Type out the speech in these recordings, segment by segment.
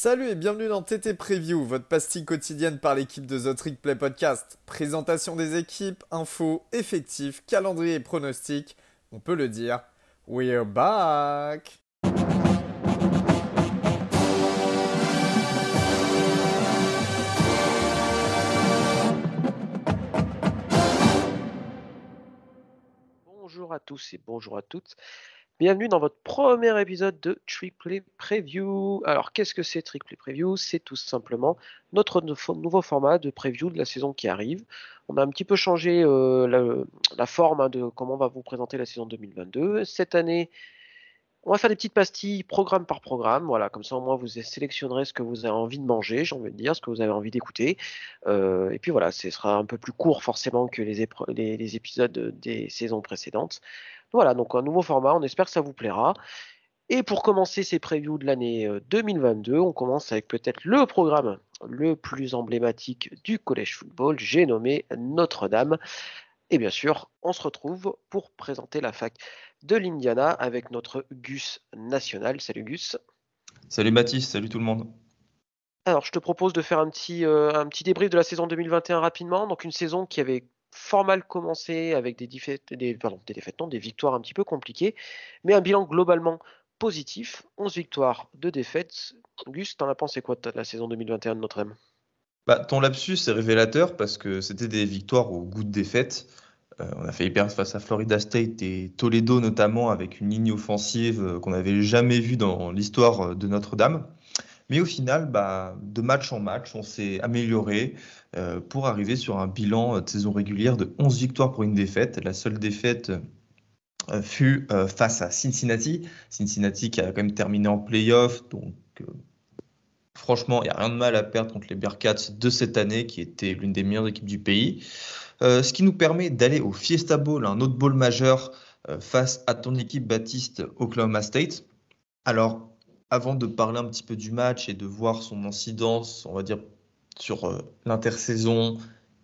Salut et bienvenue dans TT Preview, votre pastille quotidienne par l'équipe de The Trick Play Podcast. Présentation des équipes, infos, effectifs, calendrier et pronostics. On peut le dire, we're back! Bonjour à tous et bonjour à toutes. Bienvenue dans votre premier épisode de Trickplay Preview. Alors, qu'est-ce que c'est Trickplay Preview? C'est tout simplement notre nouveau format de preview de la saison qui arrive. On a un petit peu changé euh, la, forme hein, de comment on va vous présenter la saison 2022. Cette année, on va faire des petites pastilles programme par programme. Voilà, comme ça au moins vous sélectionnerez ce que vous avez envie de manger, j'ai envie de dire, ce que vous avez envie d'écouter. Euh, et puis voilà, ce sera un peu plus court forcément que les, les épisodes des saisons précédentes. Voilà, donc un nouveau format, on espère que ça vous plaira. Et pour commencer ces previews de l'année 2022, euh, on commence avec peut-être le programme le plus emblématique du collège football, j'ai nommé Notre-Dame. Et bien sûr, on se retrouve pour présenter la fac de l'Indiana avec notre Gus national. Salut Gus. Salut Baptiste, salut tout le monde. Alors, je te propose de faire un petit, euh, un petit débrief de la saison 2021 rapidement. Donc, une saison qui avait fort mal commencé avec des, défaites, des, pardon, des défaites, non, des victoires un petit peu compliquées, mais un bilan globalement positif. 11 victoires, 2 défaites. Gus, t'en as pensé quoi de la saison 2021 de Notre-Dame? Bah, Ton lapsus est révélateur parce que c'était des victoires au goût de défaite. Euh, on a failli perdre face à Florida State et Toledo notamment avec une ligne offensive euh, qu'on n'avait jamais vue dans l'histoire de Notre-Dame. Mais au final, bah, de match en match, on s'est amélioré euh, pour arriver sur un bilan de saison régulière de 11 victoires pour une défaite. La seule défaite euh, fut euh, face à Cincinnati. Cincinnati qui a quand même terminé en playoff. Donc, franchement, il n'y a rien de mal à perdre contre les Bearcats de cette année, qui était l'une des meilleures équipes du pays. ce qui nous permet d'aller au Fiesta Bowl, un autre bowl majeur, face à ton équipe Baptiste Oklahoma State. Alors, avant de parler un petit peu du match et de voir son incidence, on va dire, sur euh, l'intersaison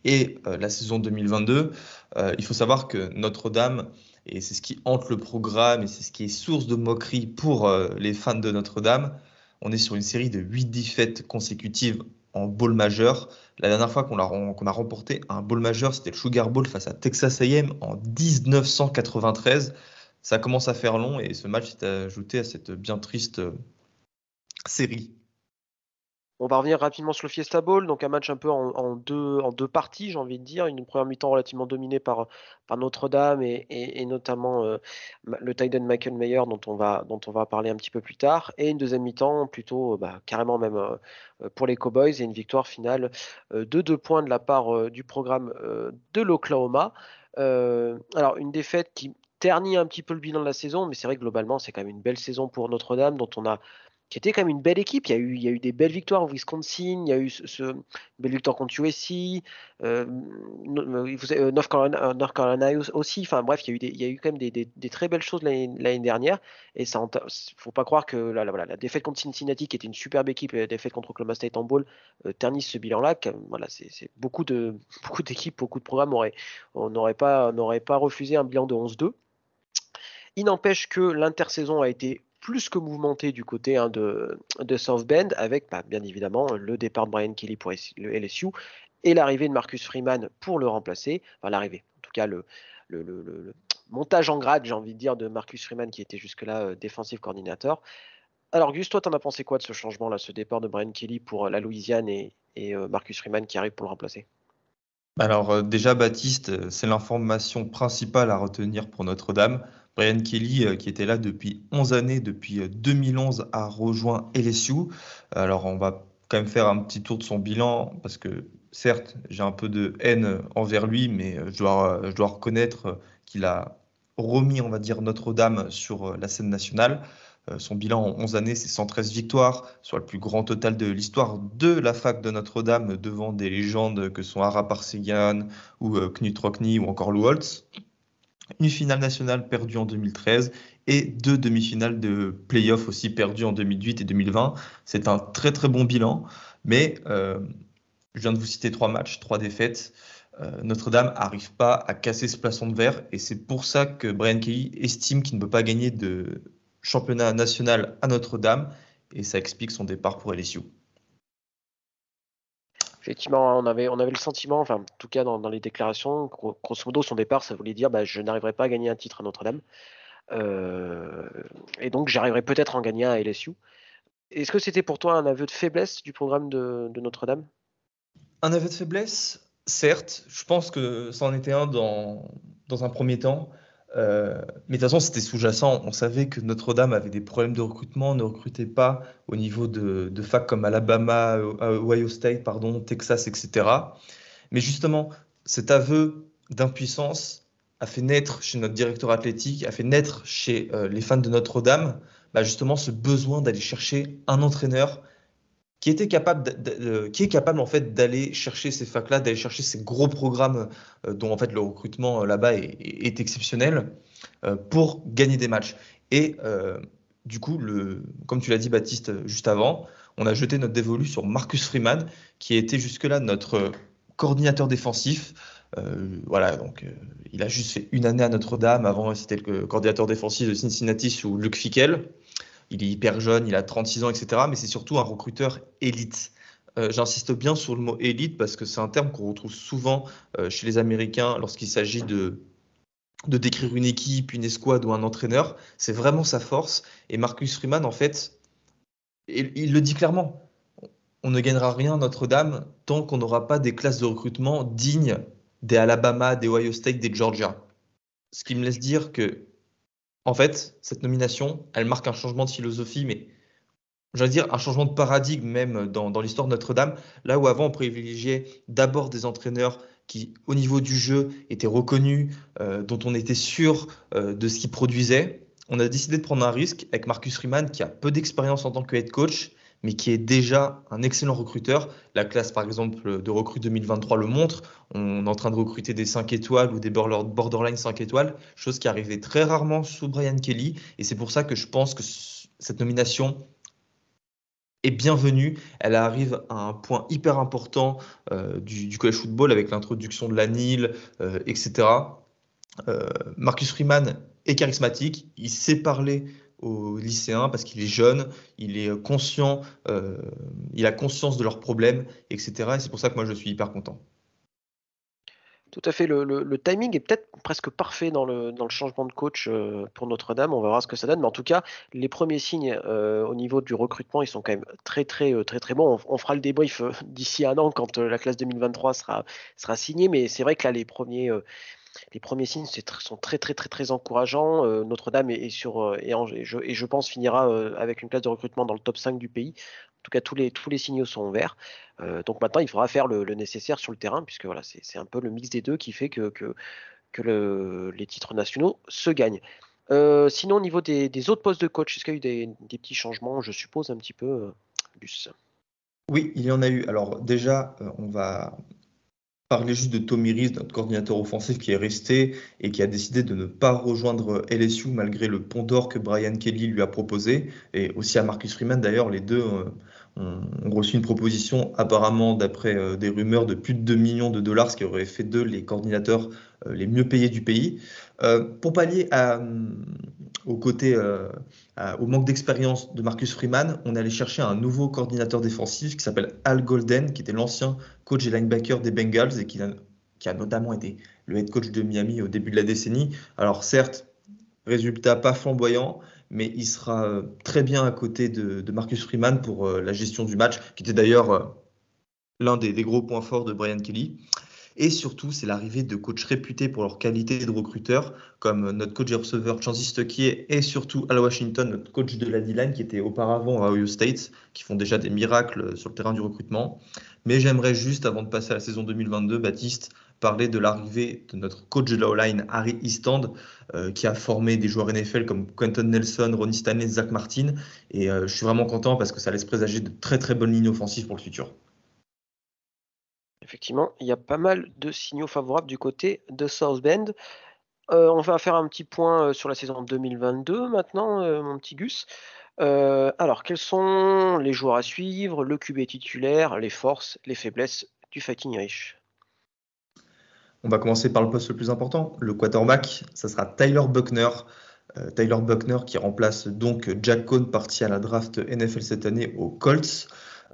et euh, la saison 2022, euh, il faut savoir que Notre-Dame, et c'est ce qui hante le programme et c'est ce qui est source de moquerie pour les fans de Notre-Dame, on est sur une série de 8 défaites consécutives en bowl majeur. La dernière fois qu'on a, a, remporté un bowl majeur, c'était le Sugar Bowl face à Texas AM en 1993. Ça commence à faire long et ce match s'est ajouté à cette bien triste série. On va revenir rapidement sur le Fiesta Bowl, donc un match un peu en, deux, parties, j'ai envie de dire. Une première mi-temps relativement dominée par, Notre-Dame et, notamment euh, le Titan Michael dont on, va, parler un petit peu plus tard. Et une deuxième mi-temps plutôt bah, carrément même euh, pour les Cowboys et une victoire finale euh, de deux points de la part du programme de l'Oklahoma. alors une défaite qui ternit un petit peu le bilan de la saison, mais c'est vrai que globalement c'est quand même une belle saison pour Notre-Dame dont on a qui était quand même une belle équipe. Il y a eu, des belles victoires au Wisconsin, il y a eu ce, belle victoire contre USC, euh, euh, North, Carolina, aussi. Enfin bref, il y a eu, quand même des, très belles choses l'année dernière. Et ça, faut pas croire que la, défaite contre Cincinnati, qui était une superbe équipe, et la défaite contre Oklahoma State en bowl, euh, ternissent ce bilan-là. Voilà, c'est beaucoup d'équipes, beaucoup de programmes auraient, pas refusé un bilan de 11-2. Il n'empêche que l'intersaison a été plus que mouvementé du côté hein, de, South Bend, avec bah, bien évidemment le départ de Brian Kelly pour le LSU et l'arrivée de Marcus Freeman pour le remplacer. Enfin, l'arrivée, en tout cas, le, le, montage en grade, j'ai envie de dire, de Marcus Freeman qui était jusque-là euh, défensif coordinateur. Alors, Gus, toi, t'en as pensé quoi de ce changement-là, ce départ de Brian Kelly pour euh, la Louisiane et, euh, Marcus Freeman qui arrive pour le remplacer? Alors déjà, Baptiste, c'est l'information principale à retenir pour Notre-Dame. Brian Kelly, euh, qui était là depuis 11 années, depuis 2011, euh, a rejoint LSU. Alors, on va quand même faire un petit tour de son bilan, parce que certes, j'ai un peu de haine envers lui, mais euh, je dois, je dois reconnaître qu'il a remis, on va dire, Notre-Dame sur la scène nationale. Son bilan en 11 années, c'est 113 victoires, soit le plus grand total de l'histoire de la fac de Notre-Dame devant des légendes que sont Ara Parsegian ou Knut Rockney ou encore Lou Holtz une finale nationale perdue en 2013 et deux demi-finales de playoffs aussi perdues en 2008 et 2020. C'est un très très bon bilan, mais euh, je viens de vous citer trois matchs, trois défaites. Euh, Notre-Dame n'arrive pas à casser ce plafond de verre et c'est pour ça que Brian Kelly estime qu'il ne peut pas gagner de championnat national à Notre-Dame et ça explique son départ pour LSU. Effectivement, on avait, on avait le sentiment, enfin, en tout cas dans, les déclarations, grosso modo, son départ, ça voulait dire bah, je n'arriverai pas à gagner un titre à Notre-Dame. Euh, et donc, j'arriverai peut-être à en gagner un à LSU. Est-ce que c'était pour toi un aveu de faiblesse du programme de, Notre-Dame? Un aveu de faiblesse, certes. Je pense que ça en était un dans, dans un premier temps. Euh, mais de toute façon, c'était sous-jacent. On savait que Notre-Dame avait des problèmes de recrutement, ne recrutait pas au niveau de, de facs comme Alabama, Ohio State, pardon, Texas, etc. Mais justement, cet aveu d'impuissance a fait naître chez notre directeur athlétique, a fait naître chez euh, les fans de Notre-Dame, bah justement ce besoin d'aller chercher un entraîneur qui était capable, qui est capable en fait d'aller chercher ces facs-là, d'aller chercher ces gros programmes euh, dont en fait le recrutement euh, là-bas est, exceptionnel euh, pour gagner des matchs. Et du coup, le, comme tu l'as dit Baptiste juste avant, on a jeté notre dévolu sur Marcus Freeman, qui était jusque-là notre coordinateur défensif. voilà, donc il a juste fait une année à Notre-Dame. Avant, c'était le coordinateur défensif de Cincinnati sous Luc Fickel il est hyper jeune, il a 36 ans, etc. Mais c'est surtout un recruteur élite. Euh, j'insiste bien sur le mot élite parce que c'est un terme qu'on retrouve souvent euh, chez les Américains lorsqu'il s'agit de, décrire une équipe, une escouade ou un entraîneur. C'est vraiment sa force. Et Marcus Freeman, en fait, il, il le dit clairement. On ne gagnera rien Notre-Dame tant qu'on n'aura pas des classes de recrutement dignes des Alabama, des Ohio State, des Georgia. Ce qui me laisse dire que en fait, cette nomination, elle marque un changement de philosophie, mais j'allais dire un changement de paradigme même dans, l'histoire de Notre-Dame. Là où avant on privilégiait d'abord des entraîneurs qui, au niveau du jeu, étaient reconnus, euh, dont on était sûr euh, de ce qu'ils produisaient, on a décidé de prendre un risque avec Marcus Freeman, qui a peu d'expérience en tant que head coach, mais qui est déjà un excellent recruteur. La classe, par exemple, de recrue 2023 le montre. On est en train de recruter des 5 étoiles ou des borderline 5 étoiles, chose qui arrivait très rarement sous Brian Kelly. Et c'est pour ça que je pense que cette nomination est bienvenue. Elle arrive à un point hyper important euh, du, college football avec l'introduction de la NIL, euh, etc. Euh, Marcus Freeman est charismatique, il sait parler aux lycéens parce qu'il est jeune, il est conscient, euh, il a conscience de leurs problèmes, etc. Et c'est pour ça que moi je suis hyper content. Tout à fait. Le, timing est peut-être presque parfait dans le, changement de coach euh, pour Notre-Dame. On verra ce que ça donne. Mais en tout cas, les premiers signes euh, au niveau du recrutement, ils sont quand même très, très, très, très bons. On, fera le débrief d'ici un an quand la classe 2023 sera, sera signée. Mais c'est vrai que là, les premiers les premiers signes sont très très très très encourageants. Euh, Notre-Dame est, sur euh, et, je, pense finira euh, avec une classe de recrutement dans le top 5 du pays. En tout cas, tous les, signaux sont verts. donc maintenant, il faudra faire le, nécessaire sur le terrain, puisque voilà, c'est un peu le mix des deux qui fait que, les titres nationaux se gagnent. sinon, au niveau des, autres postes de coach, est-ce qu'il y a eu des, petits changements, je suppose, un petit peu, Luce Oui, il y en a eu. Alors déjà, on va parler juste de Tommy Rees, notre coordinateur offensif qui est resté et qui a décidé de ne pas rejoindre LSU malgré le pont d'or que Brian Kelly lui a proposé, et aussi à Marcus Freeman. D'ailleurs, les deux euh, ont, reçu une proposition apparemment d'après euh, des rumeurs de plus de 2 millions de dollars, ce qui aurait fait d'eux les coordinateurs euh, les mieux payés du pays. pour pallier au côté, au manque d'expérience de Marcus Freeman, on allé chercher un nouveau coordinateur défensif qui s'appelle Al Golden, qui était l'ancien coach et linebacker des Bengals et qui a notamment été le head coach de Miami au début de la décennie. Alors certes, résultat pas flamboyant, mais il sera euh, très bien à côté de, Marcus Freeman pour euh, la gestion du match, qui était d'ailleurs euh, l'un des, gros points forts de Brian Kelly. Et surtout, c'est l'arrivée de coachs réputés pour leur qualité de recruteurs, comme notre coach et receveur Chansey Stuckey et surtout Al Washington, notre coach de la D-line, qui était auparavant à Ohio State, qui font déjà des miracles sur le terrain du recrutement. Mais j'aimerais juste, avant de passer à la saison 2022, Baptiste, parler de l'arrivée de notre coach de la line Harry Eastland, euh, qui a formé des joueurs NFL comme Quentin Nelson, Ronnie Stanley, Zach Martin. Et euh, je suis vraiment content parce que ça laisse présager de très très bonnes lignes offensives pour le futur. Effectivement, il y a pas mal de signaux favorables du côté de South Bend. Euh, on va faire un petit point sur la saison 2022 maintenant, mon petit Gus. alors, quels sont les joueurs à suivre, le QB titulaire, les forces, les faiblesses du Fighting Irish On va commencer par le poste le plus important, le quarterback. Ça sera Tyler Buckner, Tyler Buckner qui remplace donc Jack Cohn parti à la draft NFL cette année aux Colts.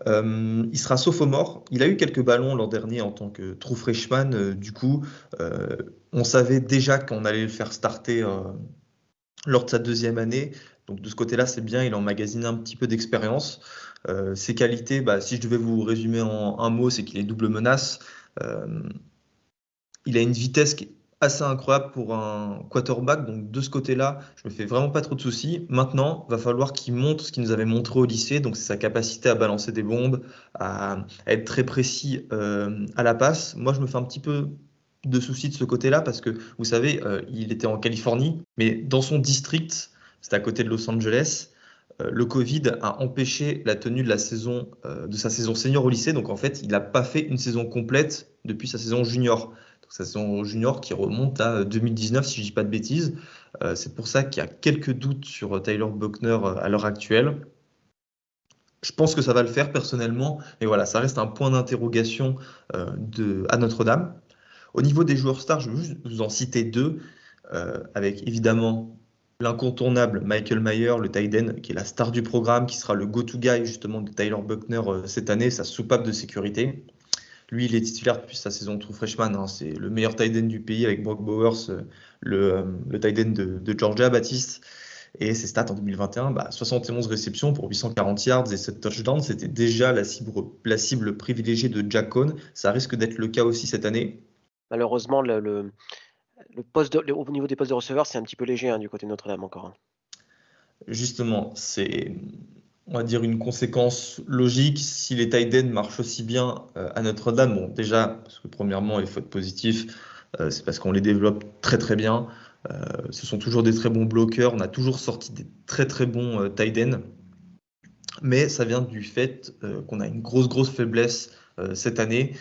Euh, il sera sophomore. Il a eu quelques ballons l'an dernier en tant que true freshman. Euh, du coup, euh, on savait déjà qu'on allait le faire starter lors de sa deuxième année. Donc de ce côté-là, c'est bien. Il emmagasine un petit peu d'expérience. ses qualités, bah, si je devais vous résumer en un mot, c'est qu'il est double menace. Il a une vitesse qui est assez incroyable pour un quarterback. Donc de ce côté-là, je me fais vraiment pas trop de soucis. Maintenant, va falloir qu'il montre ce qu'il nous avait montré au lycée. Donc c'est sa capacité à balancer des bombes, à, être très précis euh, à la passe. Moi, je me fais un petit peu de soucis de ce côté-là parce que vous savez, euh, il était en Californie, mais dans son district, c'est à côté de Los Angeles. Euh, le Covid a empêché la tenue de sa saison senior au lycée, donc en fait, il n'a pas fait une saison complète depuis sa saison junior sa saison junior qui remonte à 2019, si je ne dis pas de bêtises. Euh, c'est pour ça qu'il y a quelques doutes sur euh, Tyler Buckner euh, à l'heure actuelle. Je pense que ça va le faire personnellement, mais voilà, ça reste un point d'interrogation à Notre-Dame. Au niveau des joueurs stars, je vais juste vous en citer deux, avec évidemment l'incontournable Michael Mayer, le Tiden, qui est la star du programme, qui sera le go-to guy justement de Tyler Buckner cette année, sa soupape de sécurité. Lui, il est titulaire depuis sa saison true freshman. Hein. C'est le meilleur tight end du pays avec Brock Bowers, euh, le, euh, le tight end de, Georgia, Baptiste. Et ses stats en 2021, bah, 71 réceptions pour 840 yards et 7 touchdowns. C'était déjà la cible, la cible privilégiée de Jack Cohn. Ça risque d'être le cas aussi cette année. Malheureusement, le, le, poste au niveau des postes de receveurs, c'est un petit peu léger hein, du côté de Notre-Dame encore. Hein. Justement, c'est on va dire, une conséquence logique si les tight marchent aussi bien euh, à Notre-Dame. Bon, déjà, parce que premièrement, il faut être positif, euh, c'est parce qu'on les développe très très bien. Euh, ce sont toujours des très bons bloqueurs. On a toujours sorti des très très bons tight Mais ça vient du fait qu'on a une grosse grosse faiblesse cette année.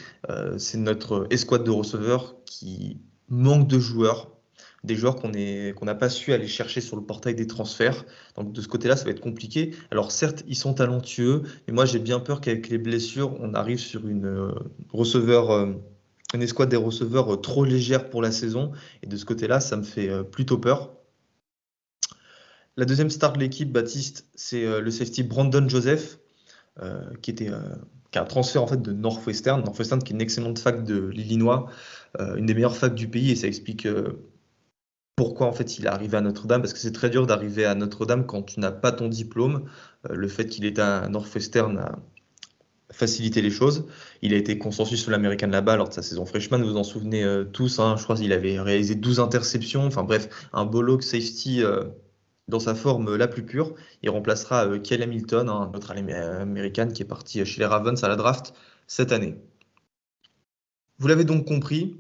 c'est notre escouade de receveurs qui manque de joueurs des joueurs qu'on n'a pas su aller chercher sur le portail des transferts. Donc de ce côté-là, ça va être compliqué. Alors certes, ils sont talentueux, mais moi j'ai bien peur qu'avec les blessures, on arrive sur une euh, receveur, euh, une escouade des receveurs euh, trop légère pour la saison. Et de ce côté-là, ça me fait plutôt peur. La deuxième star de l'équipe, Baptiste, c'est le safety Brandon Joseph, qui était un transfert en fait de Northwestern, Northwestern qui est une excellente fac de l'Illinois, une des meilleures facs du pays et ça explique pourquoi en fait il est arrivé à Notre-Dame, parce que c'est très dur d'arriver à Notre-Dame quand tu n'as pas ton diplôme. Euh, le fait qu'il était à Northwestern a facilité les choses. Il a été consensus sur l'américaine là-bas lors de sa saison freshman, vous vous en souvenez euh, tous, hein. je crois qu'il avait réalisé 12 interceptions, enfin bref, un bollock safety euh, dans sa forme la plus pure. Il remplacera Kel Hamilton, un autre américaine qui est parti chez les Ravens à la draft cette année. Vous l'avez donc compris,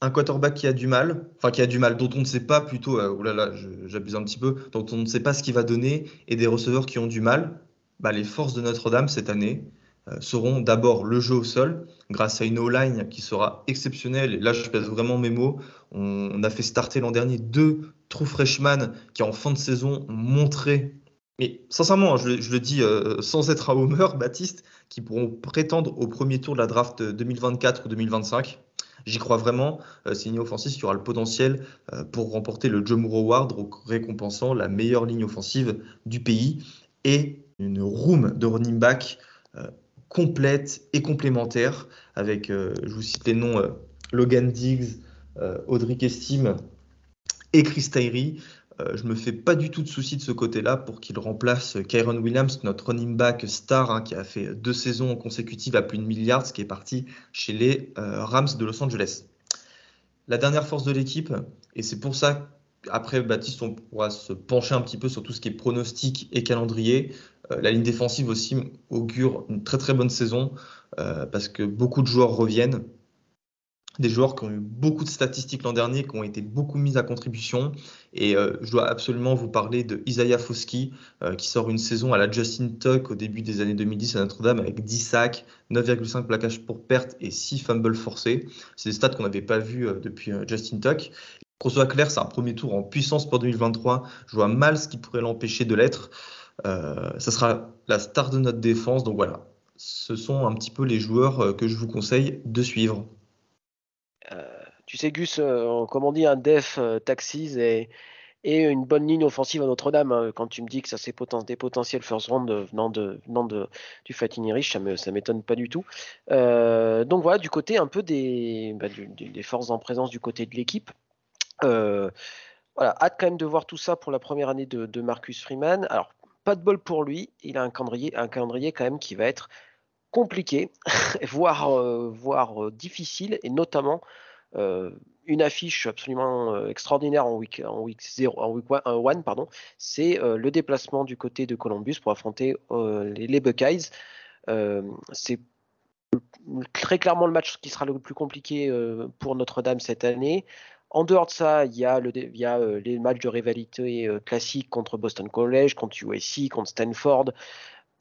un quarterback qui a du mal, enfin qui a du mal, dont on ne sait pas plutôt, euh, oh là là, j'abuse un petit peu, dont on ne sait pas ce qu'il va donner, et des receveurs qui ont du mal, bah, les forces de Notre-Dame cette année euh, seront d'abord le jeu au sol, grâce à une O-line qui sera exceptionnelle. Et là, je pèse vraiment mes mots. On, a fait starter l'an dernier deux true freshmen qui, en fin de saison, ont montré, et sincèrement, je, le dis euh, sans être un homer, Baptiste, qui pourront prétendre au premier tour de la draft 2024 ou 2025. J'y crois vraiment. Euh, c'est une ligne offensive qui aura le potentiel euh, pour remporter le Joe Award, récompensant la meilleure ligne offensive du pays et une room de running back euh, complète et complémentaire avec, je vous cite les noms, Logan Diggs, Audrey Estime et Chris Tyree. Euh, je me fais pas du tout de soucis de ce côté-là pour qu'il remplace Kyron Williams, notre running back star, hein, qui a fait deux saisons consécutives à plus de milliards, ce qui est parti chez les euh, Rams de Los Angeles. La dernière force de l'équipe, et c'est pour ça après Baptiste, on pourra se pencher un petit peu sur tout ce qui est pronostic et calendrier. Euh, la ligne défensive aussi augure une très très bonne saison parce que beaucoup de joueurs reviennent des joueurs qui ont eu beaucoup de statistiques l'an dernier, qui ont été beaucoup mis à contribution. Et euh, je dois absolument vous parler de Isaiah Foski, euh, qui sort une saison à la Justin Tuck au début des années 2010 à Notre-Dame avec 10 sacs, 9,5 plaquages pour perte et 6 fumbles forcés. C'est des stats qu'on n'avait pas vus euh, depuis Justin Tuck. Qu'on soit clair, c'est un premier tour en puissance pour 2023. Je vois mal ce qui pourrait l'empêcher de l'être. ça sera la star de notre défense. Donc voilà, ce sont un petit peu les joueurs que je vous conseille de suivre. Tu sais, Gus, euh, comme on dit, un def euh, taxis et, une bonne ligne offensive à Notre-Dame. Hein. Quand tu me dis que ça c'est des potentiels first round venant, de, du Fatin Irish, ça ne m'étonne pas du tout. Euh, donc voilà, du côté un peu des, bah, des forces en présence du côté de l'équipe. Voilà, hâte quand même de voir tout ça pour la première année de, Marcus Freeman. Alors, pas de bol pour lui, il a un calendrier, un calendrier quand même qui va être compliqué, voire difficile, et notamment une affiche absolument euh, extraordinaire en week en week 0 en week 1 pardon, c'est euh, le déplacement du côté de Columbus pour affronter euh, les, Buckeyes. c'est très clairement le match qui sera le plus compliqué pour Notre-Dame cette année. En dehors de ça, il y a, il y a les matchs de rivalité classiques contre Boston College, contre USC, contre Stanford,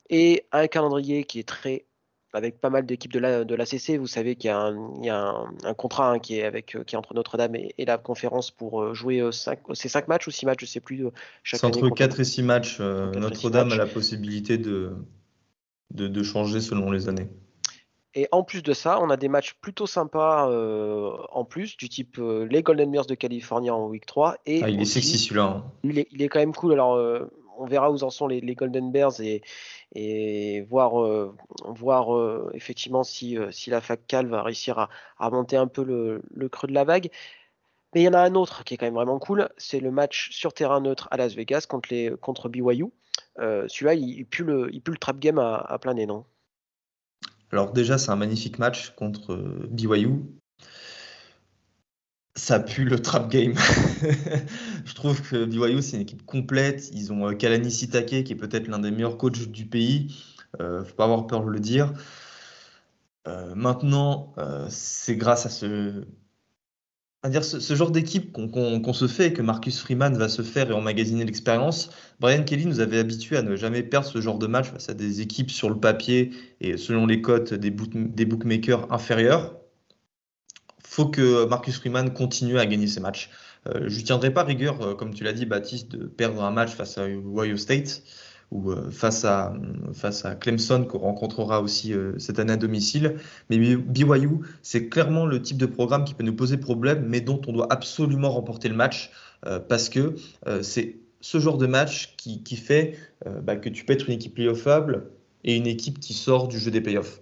et un calendrier qui est très avec pas mal d'équipes de la, de l'ACC. Vous savez qu'il y a un, un, contrat hein, qui, est avec, euh, qui est entre Notre-Dame et, la conférence pour euh, jouer euh, cinq, c'est 5 matchs ou 6 matchs, je ne sais plus. C'est entre 4 et 6 matchs. Notre-Dame a la possibilité de, de, de, changer selon les années. Et en plus de ça, on a des matchs plutôt sympas en plus, du type les Golden Bears de Californie en week 3. Et ah, il est sexy celui-là. Hein. Il, est, il, est, quand même cool. Alors, verra où en sont les, Golden Bears et, voir, euh, euh, effectivement si, euh, si la fac Cal va réussir à, monter un peu le, creux de la vague. Mais il y en a un autre qui est quand même vraiment cool, c'est le match sur terrain neutre à Las Vegas contre, les, contre BYU. Celui-là, il, pue le, le trap game à, à plein nez, non? Alors déjà, c'est un magnifique match contre BYU ça pue le trap game. je trouve que BYU, c'est une équipe complète. Ils ont euh, Kalani Sitake, qui est peut-être l'un des meilleurs coachs du pays. Euh, faut pas avoir peur de le dire. Euh, maintenant, euh, c'est grâce à ce, à dire ce, genre d'équipe qu'on se fait et que Marcus Freeman va se faire et emmagasiner l'expérience. Brian Kelly nous avait habitué à ne jamais perdre ce genre de match face à des équipes sur le papier et selon les cotes des, des bookmakers inférieurs faut que Marcus Freeman continue à gagner ses matchs. Euh, je ne tiendrai pas rigueur, euh, comme tu l'as dit, Baptiste, de perdre un match face à Ohio State ou euh, face, à, face à Clemson qu'on rencontrera aussi cette année à domicile. Mais BYU, c'est clairement le type de programme qui peut nous poser problème, mais dont on doit absolument remporter le match parce que c'est ce genre de match qui, fait bah, que tu peux être une équipe playoffable et une équipe qui sort du jeu des playoffs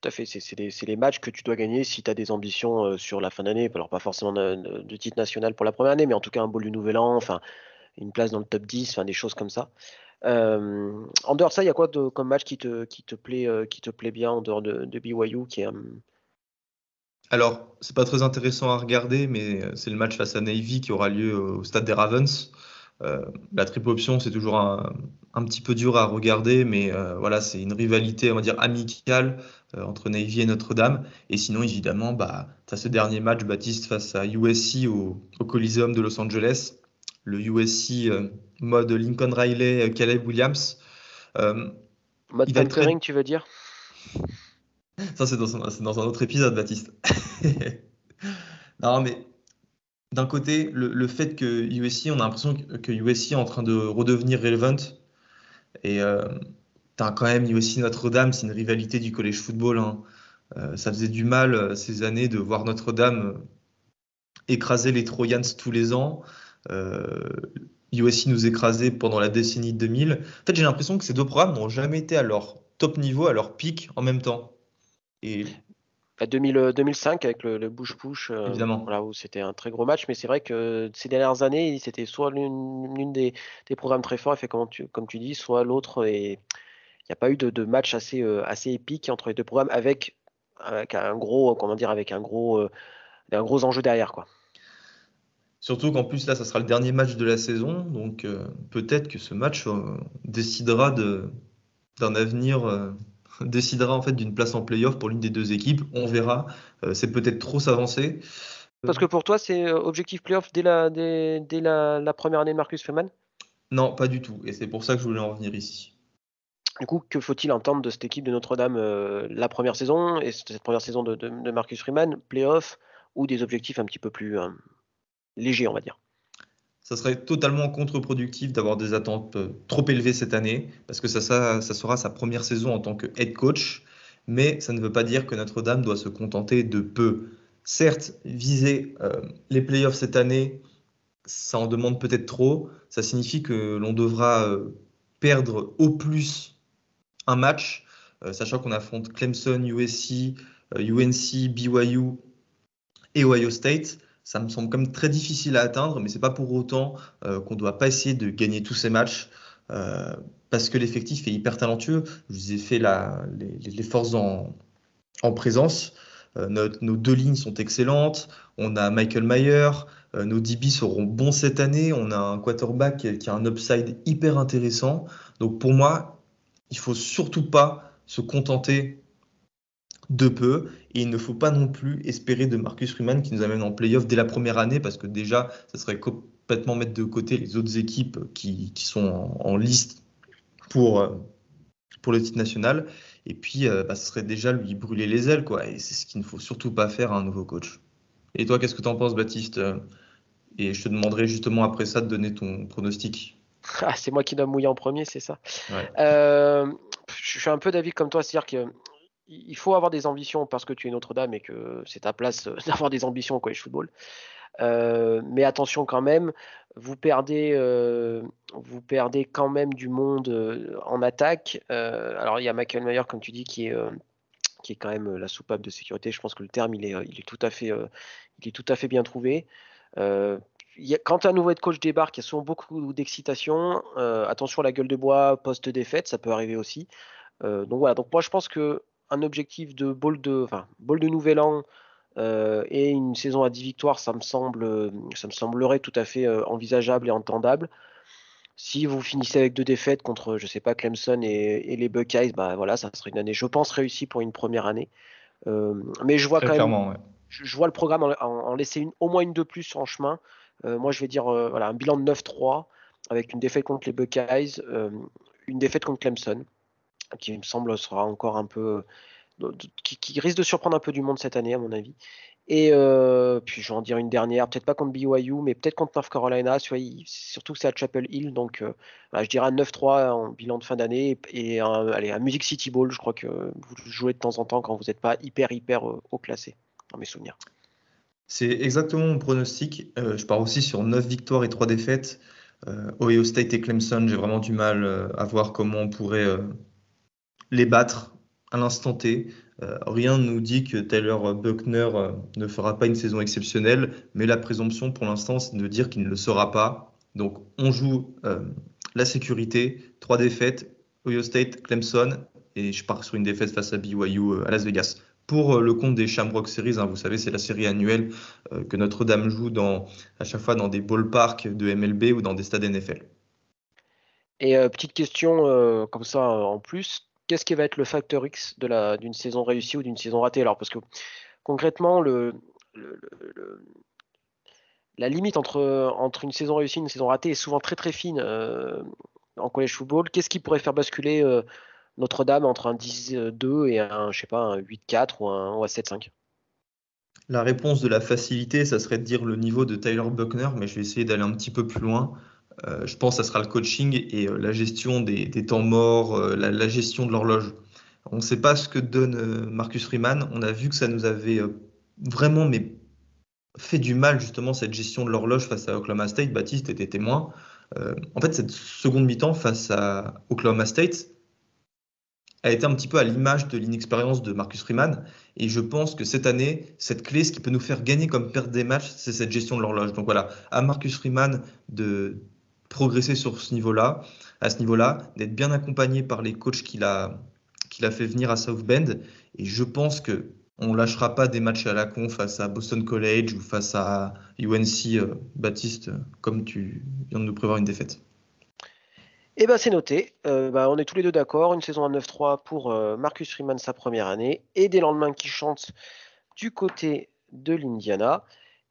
tout à fait. C'est les, matchs que tu dois gagner si tu as des ambitions euh, sur la fin d'année. Alors, pas forcément de, titre national pour la première année, mais en tout cas un beau du nouvel an, enfin, une place dans le top 10, enfin, des choses comme ça. Euh, en dehors de ça, il y a quoi comme match qui te, qui, te plaît, euh, qui te plaît bien en dehors de, BYU qui est, Alors, c'est pas très intéressant à regarder, mais c'est le match face à Navy qui aura lieu au stade des Ravens. La triple option, c'est toujours un, un, petit peu dur à regarder, mais voilà, c'est une rivalité, on va dire, amicale euh, entre Navy et Notre-Dame. Et sinon, évidemment, bah, tu as ce dernier match, Baptiste, face à USC au, au Coliseum de Los Angeles. Le USC euh, mode Lincoln Riley, euh, Caleb Williams. mode pampering, tu veux dire? Ça, c'est dans, dans, un autre épisode, Baptiste. non, mais d'un côté, le, fait que USC, on a l'impression que, USC est en train de redevenir relevant. Et quand même aussi Notre-Dame, c'est une rivalité du collège football. Hein. Euh, ça faisait du mal euh, ces années de voir Notre-Dame euh, écraser les Trojans tous les ans. USC nous écraser pendant la décennie 2000. En fait, j'ai l'impression que ces deux programmes n'ont jamais été à leur top niveau, à leur pic en même temps. Et 2005 avec le, le push évidemment, là où c'était un très gros match, mais c'est vrai que ces dernières années, c'était soit l'une des, des, programmes très forts, et fait comme tu, comme tu dis, soit l'autre. Et n'y a pas eu de, match assez, euh, assez épique entre les deux programmes avec, un gros, comment dire, avec un gros, euh, un gros enjeu derrière, quoi. Surtout qu'en plus là, ça sera le dernier match de la saison, donc euh, peut-être que ce match décidera d'un avenir, décidera en fait d'une place en playoff pour l'une des deux équipes. On verra. c'est peut-être trop s'avancer. Parce que pour toi, c'est objectif playoff dès la, dès, la, première année de Marcus Feman Non, pas du tout. Et c'est pour ça que je voulais en venir ici. Du coup, que faut-il entendre de cette équipe de Notre-Dame euh, la première saison et cette première saison de, Marcus Freeman, playoff ou des objectifs un petit peu plus euh, légers, on va dire? Ça serait totalement contre-productif d'avoir des attentes euh, trop élevées cette année, parce que ça, sera sa première saison en tant que head coach, mais ça ne veut pas dire que Notre-Dame doit se contenter de peu. Certes, viser les playoffs cette année, ça en demande peut-être trop. Ça signifie que l'on devra euh, perdre au plus un match, euh, sachant qu'on affronte Clemson, USC, UNC, BYU et Ohio State. Ça me semble comme très difficile à atteindre, mais c'est pas pour autant qu'on ne doit pas essayer de gagner tous ces matchs. parce que l'effectif est hyper talentueux. Je vous ai fait la, les, forces en, en présence. nos deux lignes sont excellentes. On a Michael Mayer, euh, nos DB seront bons cette année. On a un quarterback qui a un upside hyper intéressant. Donc pour moi, il faut surtout pas se contenter de peu. Et il ne faut pas non plus espérer de Marcus Freeman qui nous amène en playoff dès la première année parce que déjà, ça serait complètement mettre de côté les autres équipes qui, sont en, liste pour, euh, pour le titre national. Et puis, euh, bah, ce serait déjà lui brûler les ailes. quoi. Et c'est ce qu'il ne faut surtout pas faire à un nouveau coach. Et toi, qu'est-ce que tu en penses, Baptiste? Et je te demanderai justement après ça de donner ton pronostic. Ah, c'est moi qui dois mouiller en premier, c'est ça. Euh, je suis un peu d'avis comme toi, c'est-à-dire qu'il faut avoir des ambitions parce que tu es Notre-Dame et que c'est ta place d'avoir des ambitions au college football. Euh, mais attention quand même, vous perdez, euh, vous perdez quand même du monde en attaque. alors il y a Michael Mayer, comme tu dis, qui est, qui est quand même la soupape de sécurité. Je pense que le terme il est, il est tout à fait, il est tout à fait bien trouvé. Euh, quand un nouveau coach débarque, il y a souvent beaucoup d'excitation. Euh, attention à la gueule de bois post-défaite, ça peut arriver aussi. Euh, donc voilà, donc moi je pense que un objectif de ball de, enfin, de nouvel an et une saison à 10 victoires, ça me, semble, ça me semblerait tout à fait envisageable et entendable. Si vous finissez avec deux défaites contre, je sais pas, Clemson et, les Buckeyes, bah voilà, ça serait une année, je pense, réussie pour une première année. mais je vois quand même je, vois le programme en, laisser une, au moins une de plus en chemin. Euh, moi, je vais dire euh, voilà, un bilan de 9-3 avec une défaite contre les Buckeyes, euh, une défaite contre Clemson, qui me semble sera encore un peu. Qui, risque de surprendre un peu du monde cette année, à mon avis. Et puis, je vais en dire une dernière, peut-être pas contre BYU, mais peut-être contre North Carolina, surtout que c'est à Chapel Hill. Donc, je dirais un 9-3 en bilan de fin d'année et, un, allez, un Music City Bowl. Je crois que vous jouez de temps en temps quand vous n'êtes pas hyper, hyper haut classé dans mes souvenirs. C'est exactement mon pronostic. Euh, je pars aussi sur 9 victoires et 3 défaites. Euh, Ohio State et Clemson, j'ai vraiment du mal euh, à voir comment on pourrait les battre à l'instant T. rien ne nous dit que Tyler Buckner ne fera pas une saison exceptionnelle, mais la présomption pour l'instant, c'est de dire qu'il ne le sera pas. Donc on joue la sécurité, 3 défaites, Ohio State, Clemson, et je pars sur une défaite face à BYU à Las Vegas pour euh, le compte des Shamrock Series. Hein, vous savez, c'est la série annuelle euh, que Notre-Dame joue à chaque fois dans des ballparks de MLB ou dans des stades NFL. Et euh, petite question comme ça en plus, qu'est-ce qui va être le facteur X d'une saison réussie ou d'une saison ratée? Alors, parce que concrètement, la limite entre, entre une saison réussie et une saison ratée est souvent très très fine en college football. Qu'est-ce qui pourrait faire basculer notre-Dame entre un 10-2 et un, je sais pas, un 8-4 ou un, ou un 7-5 La réponse de la facilité, ça serait de dire le niveau de Tyler Buckner, mais je vais essayer d'aller un petit peu plus loin. Euh, je pense que ça sera le coaching et euh, la gestion des, temps morts, euh, la, gestion de l'horloge. On ne sait pas ce que donne Marcus Freeman. On a vu que ça nous avait vraiment mais, fait du mal, justement, cette gestion de l'horloge face à Oklahoma State. Baptiste était témoin. en fait, cette seconde mi-temps face à Oklahoma State, a été un petit peu à l'image de l'inexpérience de Marcus Freeman. Et je pense que cette année, cette clé, ce qui peut nous faire gagner comme perdre des matchs, c'est cette gestion de l'horloge. Donc voilà, à Marcus Freeman de progresser sur ce niveau-là, à ce niveau-là, d'être bien accompagné par les coachs qu'il a, a fait venir à South Bend. Et je pense que on lâchera pas des matchs à la con face à Boston College ou face à UNC euh, Baptiste, comme tu viens de nous prévoir une défaite. Eh ben c'est noté. Euh, bah, on est tous les deux d'accord. Une saison à 9-3 pour euh, Marcus Freeman sa première année et des lendemains qui chantent du côté de l'Indiana.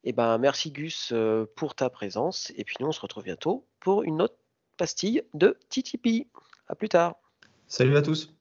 Eh ben merci Gus euh, pour ta présence et puis nous on se retrouve bientôt pour une autre pastille de TTP. À plus tard. Salut à tous.